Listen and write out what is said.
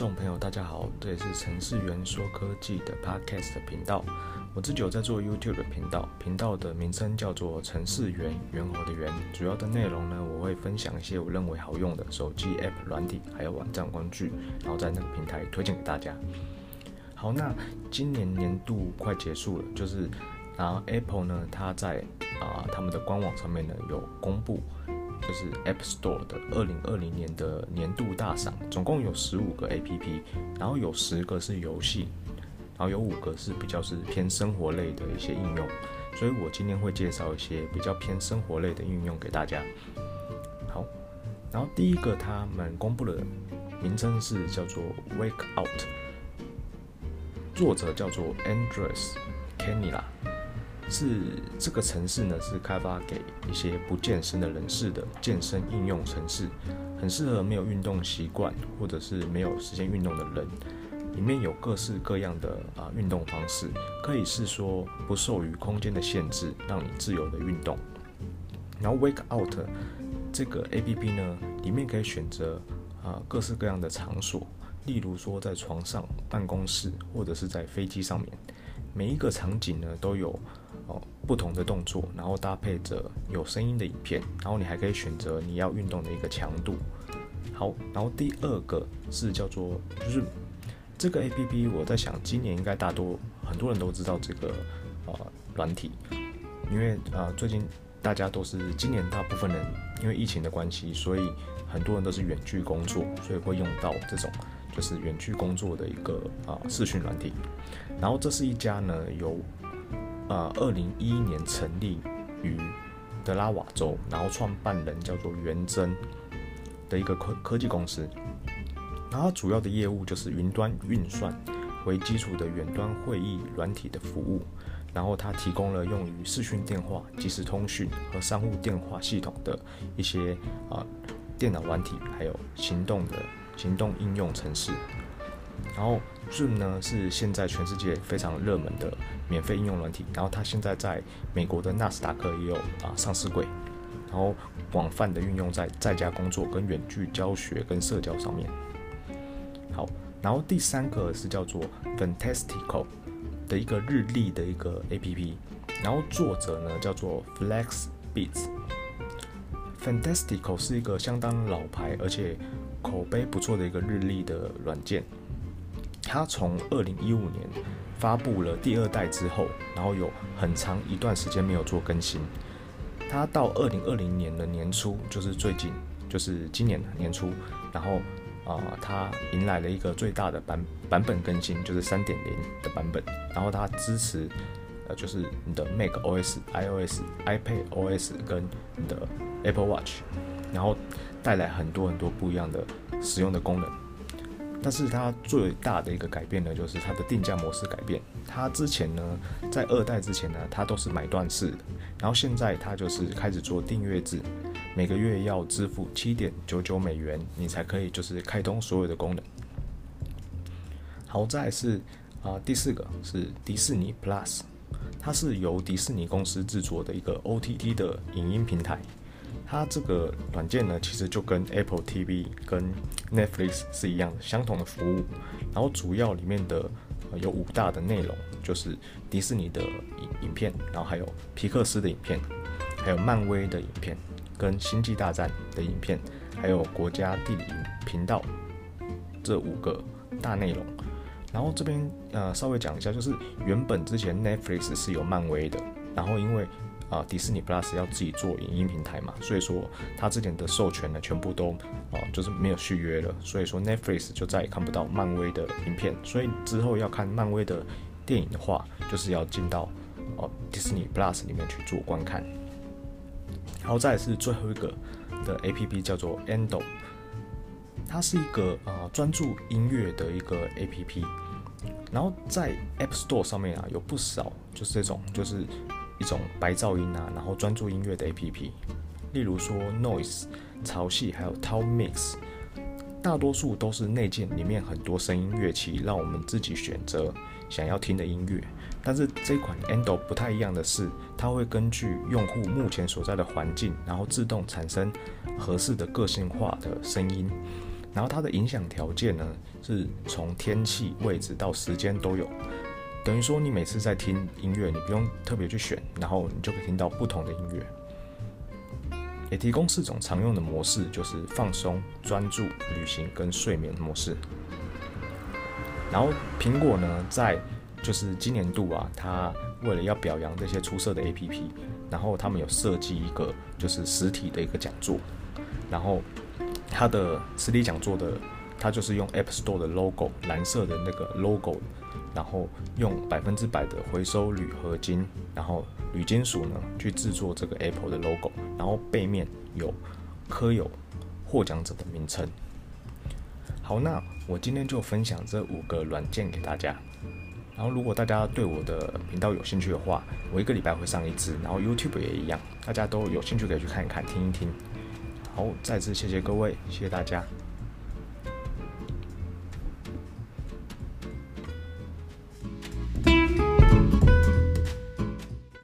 众朋友，大家好，这里是程式员说科技的 Podcast 频道。我自己有在做 YouTube 的频道，频道的名称叫做程式员，猿猴的猿。主要的内容呢，我会分享一些我认为好用的手机 App 软体，还有网站工具，然后在那个平台推荐给大家。好，那今年年度快结束了，就是然后 Apple 呢，它在啊、他们的官网上面呢有公布。就是 App Store 的二零二零年的年度大赏，总共有十五个 APP，然后有十个是游戏，然后有五个是比较是偏生活类的一些应用，所以我今天会介绍一些比较偏生活类的应用给大家。好，然后第一个他们公布的名称是叫做 Wake Out，作者叫做 Andres Canilla。是这个城市呢，是开发给一些不健身的人士的健身应用城市，很适合没有运动习惯或者是没有时间运动的人。里面有各式各样的啊运动方式，可以是说不受于空间的限制，让你自由的运动。然后 Wake Out 这个 APP 呢，里面可以选择啊各式各样的场所，例如说在床上、办公室或者是在飞机上面，每一个场景呢都有哦。不同的动作，然后搭配着有声音的影片，然后你还可以选择你要运动的一个强度。好，然后第二个是叫做 Zoom 这个 APP，我在想今年应该大多很多人都知道这个呃软体，因为呃最近大家都是今年大部分人因为疫情的关系，所以很多人都是远距工作，所以会用到这种就是远距工作的一个啊、视讯软体。然后这是一家呢由呃，二零一一年成立于德拉瓦州，然后创办人叫做元真的一个科科技公司。然后主要的业务就是云端运算为基础的远端会议软体的服务。然后它提供了用于视讯电话、即时通讯和商务电话系统的一些啊、电脑软体，还有行动的行动应用程式。然后 Zoom 呢是现在全世界非常热门的免费应用软体，然后它现在在美国的纳斯达克也有啊上市柜，然后广泛的运用在在家工作、跟远距教学、跟社交上面。好，然后第三个是叫做 Fantastical 的一个日历的一个 APP，然后作者呢叫做 FlexBeats。Fantastical 是一个相当老牌而且口碑不错的一个日历的软件。它从二零一五年发布了第二代之后，然后有很长一段时间没有做更新。它到二零二零年的年初，就是最近，就是今年年初，然后啊、它迎来了一个最大的版版本更新，就是三点零的版本。然后它支持呃，就是你的 Mac OS、iOS、iPad OS 跟你的 Apple Watch，然后带来很多很多不一样的使用的功能。但是它最大的一个改变呢，就是它的定价模式改变。它之前呢，在二代之前呢，它都是买断式的，然后现在它就是开始做订阅制，每个月要支付七点九九美元，你才可以就是开通所有的功能。好，再来是啊、第四个是迪士尼 Plus，它是由迪士尼公司制作的一个 OTT 的影音平台。它这个软件呢，其实就跟 Apple TV 跟 Netflix 是一样的，相同的服务。然后主要里面的、有五大的内容，就是迪士尼的影影片，然后还有皮克斯的影片，还有漫威的影片，跟星际大战的影片，还有国家地理频道这五个大内容。然后这边呃稍微讲一下，就是原本之前 Netflix 是有漫威的，然后因为啊，迪士尼 Plus 要自己做影音平台嘛，所以说他之前的授权呢，全部都啊就是没有续约了，所以说 Netflix 就再也看不到漫威的影片，所以之后要看漫威的电影的话，就是要进到哦迪士尼 Plus 里面去做观看。然后再是最后一个的 APP 叫做 Endo，它是一个啊专注音乐的一个 APP，然后在 App Store 上面啊有不少就是这种就是。一种白噪音啊，然后专注音乐的 APP，例如说 Noise、潮汐，还有 Tone Mix，大多数都是内建里面很多声音乐器，让我们自己选择想要听的音乐。但是这款 Endo 不太一样的是，它会根据用户目前所在的环境，然后自动产生合适的个性化的声音。然后它的影响条件呢，是从天气、位置到时间都有，等于说你每次在听音乐，你不用特别去选，然后你就可以听到不同的音乐。也提供四种常用的模式，就是放松、专注、旅行跟睡眠模式。然后苹果呢，在就是今年度啊，它为了要表扬这些出色的 APP，然后他们有设计一个就是实体的一个讲座，然后。它的实体讲座的，它就是用 App Store 的 logo，蓝色的那个 logo，然后用百分之百的回收铝合金，然后铝金属呢去制作这个 Apple 的 logo，然后背面有刻有获奖者的名称。好，那我今天就分享这五个软件给大家。然后如果大家对我的频道有兴趣的话，我一个礼拜会上一次，然后 YouTube 也一样，大家都有兴趣可以去看一看，听一听。好，再次谢谢各位，谢谢大家。